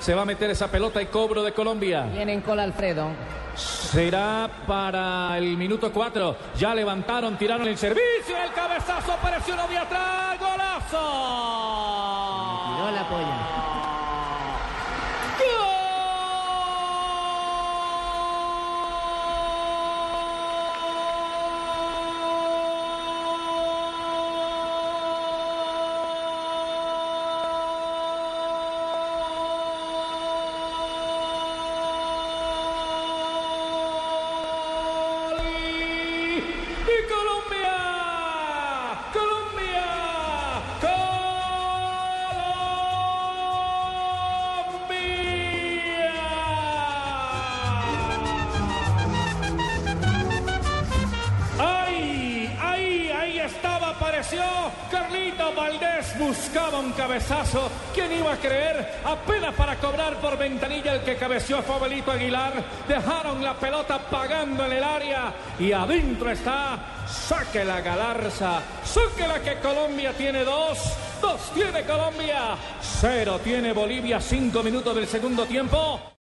Se va a meter esa pelota y cobro de Colombia. Vienen con Alfredo. Será para el minuto 4. Ya levantaron, tiraron el servicio. El cabezazo apareció uno de atrás. ¡Golazo! Pico! Apareció Carlito Valdés, buscaba un cabezazo. ¿Quién iba a creer? Apenas para cobrar por ventanilla el que cabeció fue Abelito Aguilar. Dejaron la pelota pagando en el área y adentro está. Saque la galarza, saque la que Colombia tiene dos. Dos tiene Colombia, cero tiene Bolivia, cinco minutos del segundo tiempo.